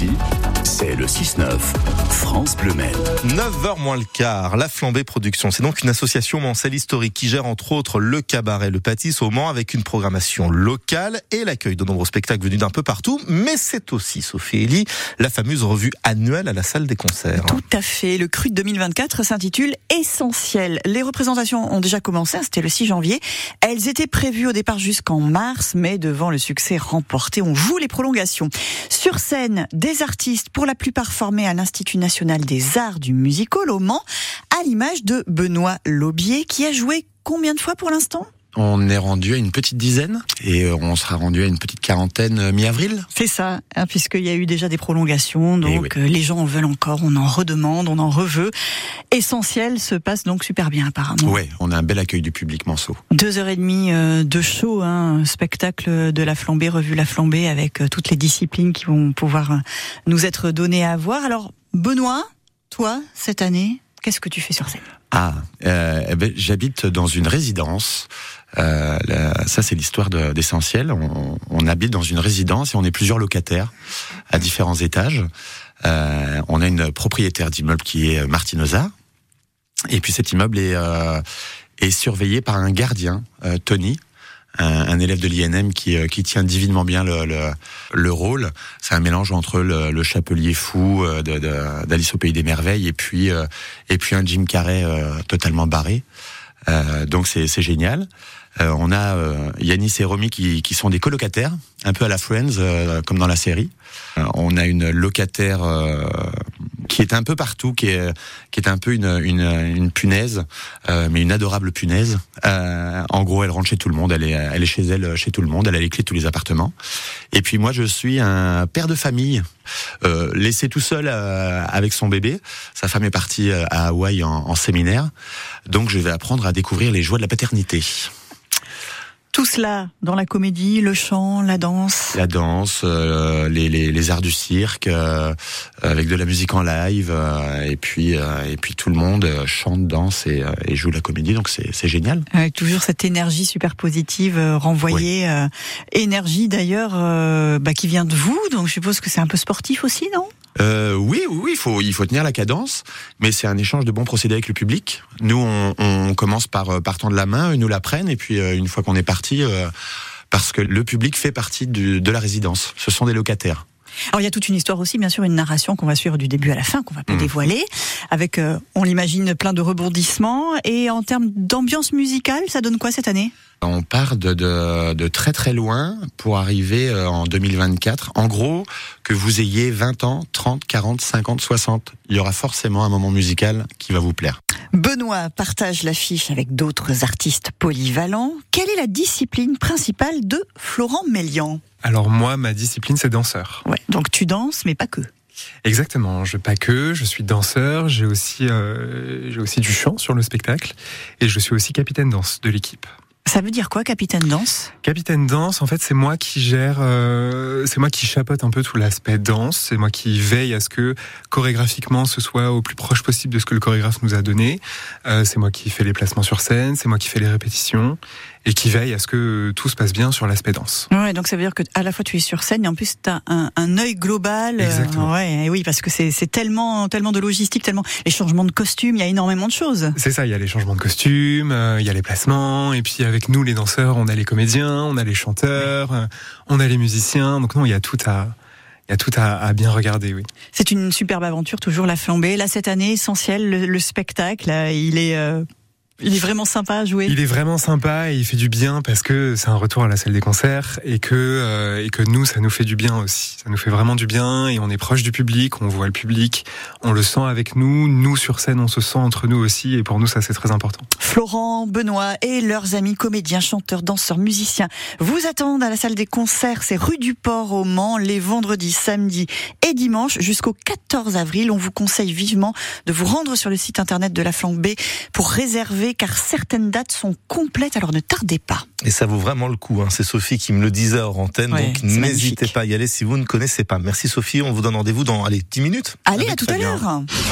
集 c'est le 6-9, France Bleu 9h moins le quart, la Flambée Production. C'est donc une association mancelle historique qui gère entre autres le cabaret Le Pâtis au Mans avec une programmation locale et l'accueil de nombreux spectacles venus d'un peu partout. Mais c'est aussi, Sophie Elie, la fameuse revue annuelle à la salle des concerts. Tout à fait. Le cru de 2024 s'intitule Essentiel. Les représentations ont déjà commencé, hein, c'était le 6 janvier. Elles étaient prévues au départ jusqu'en mars, mais devant le succès remporté, on joue les prolongations. Sur scène, des artistes pour la plupart formés à l'Institut national des arts du musical au Mans, à l'image de Benoît Laubier, qui a joué combien de fois pour l'instant? On est rendu à une petite dizaine et euh, on sera rendu à une petite quarantaine euh, mi-avril. C'est ça, hein, puisqu'il y a eu déjà des prolongations, eh donc euh, les gens en veulent encore, on en redemande, on en reveut. Essentiel se passe donc super bien apparemment. Oui, on a un bel accueil du public Manceau. Deux heures et demie de show, hein, spectacle de la flambée, revue la flambée avec toutes les disciplines qui vont pouvoir nous être données à voir. Alors Benoît, toi, cette année, qu'est-ce que tu fais sur scène? Ah, euh, ben, j'habite dans une résidence. Euh, ça, c'est l'histoire d'essentiel. On, habite dans une résidence et on est plusieurs locataires à différents étages. Euh, on a une propriétaire d'immeuble qui est Martinosa. Et puis cet immeuble est, euh, est surveillé par un gardien, euh, Tony, un, élève de l'INM qui, euh, qui tient divinement bien le, le, le rôle. C'est un mélange entre le, le chapelier fou euh, d'Alice au pays des merveilles et puis euh, et puis un Jim Carrey totalement barré. Euh, donc c'est génial. Euh, on a euh, Yanis et Romy qui, qui, sont des colocataires, un peu à la Friends, comme dans la série. on a une locataire qui est un peu partout, qui est qui est un peu une une, une punaise, euh, mais une adorable punaise. Euh, en gros, elle rentre chez tout le monde, elle est elle est chez elle chez tout le monde, elle a les clés de tous les appartements. Et puis moi, je suis un père de famille euh, laissé tout seul euh, avec son bébé. Sa femme est partie euh, à Hawaï en, en séminaire, donc je vais apprendre à découvrir les joies de la paternité. Tout cela dans la comédie, le chant, la danse? La danse, euh, les, les, les, arts du cirque, euh, avec de la musique en live, euh, et puis et puis tout le monde chante, danse et, et joue la comédie, donc c'est génial. Avec toujours cette énergie super positive renvoyée, énergie d'ailleurs bah, qui vient de vous, donc je suppose que c'est un peu sportif aussi, non? Euh, oui, oui, il faut, il faut tenir la cadence, mais c'est un échange de bons procédés avec le public. Nous, on, on commence par euh, partant de la main, eux nous la prennent, et puis euh, une fois qu'on est parti, euh, parce que le public fait partie du, de la résidence. Ce sont des locataires. Alors il y a toute une histoire aussi, bien sûr, une narration qu'on va suivre du début à la fin, qu'on va pas mmh. dévoiler, avec, on l'imagine, plein de rebondissements. Et en termes d'ambiance musicale, ça donne quoi cette année? On part de, de, de, très très loin pour arriver euh, en 2024. En gros, que vous ayez 20 ans, 30, 40, 50, 60, il y aura forcément un moment musical qui va vous plaire. Benoît partage l'affiche avec d'autres artistes polyvalents. Quelle est la discipline principale de Florent Mélian? Alors moi, ma discipline, c'est danseur. Ouais, donc tu danses, mais pas que. Exactement, je pas que, je suis danseur, j'ai aussi, euh, j'ai aussi du chant sur le spectacle et je suis aussi capitaine danse de l'équipe. Ça veut dire quoi, capitaine danse Capitaine danse, en fait, c'est moi qui gère, euh, c'est moi qui chapeaute un peu tout l'aspect danse. C'est moi qui veille à ce que chorégraphiquement ce soit au plus proche possible de ce que le chorégraphe nous a donné. Euh, c'est moi qui fais les placements sur scène, c'est moi qui fais les répétitions et qui veille à ce que tout se passe bien sur l'aspect danse. Ouais, donc ça veut dire que à la fois tu es sur scène et en plus tu as un, un œil global. Euh, Exactement. ouais, et oui, parce que c'est tellement tellement de logistique, tellement les changements de costumes, il y a énormément de choses. C'est ça, il y a les changements de costumes, il y a les placements et puis avec nous les danseurs, on a les comédiens, on a les chanteurs, on a les musiciens. Donc non, il y a tout à il y a tout à, bien regarder, oui. C'est une superbe aventure, toujours la flambée. Là, cette année, essentiel, le, le spectacle, il est euh, il est vraiment sympa à jouer. Il est vraiment sympa et il fait du bien parce que c'est un retour à la salle des concerts et que euh, et que nous ça nous fait du bien aussi. Ça nous fait vraiment du bien et on est proche du public, on voit le public, on le sent avec nous. Nous sur scène, on se sent entre nous aussi et pour nous ça c'est très important. Florent, Benoît et leurs amis comédiens, chanteurs, danseurs, musiciens vous attendent à la salle des concerts. C'est rue du Port au Mans les vendredis, samedis et dimanches jusqu'au 14 avril. On vous conseille vivement de vous rendre sur le site internet de la Flambée pour réserver car certaines dates sont complètes, alors ne tardez pas. Et ça vaut vraiment le coup, hein. c'est Sophie qui me le disait hors antenne, ouais, donc n'hésitez pas à y aller si vous ne connaissez pas. Merci Sophie, on vous donne rendez-vous dans allez, 10 minutes. Allez, à tout à l'heure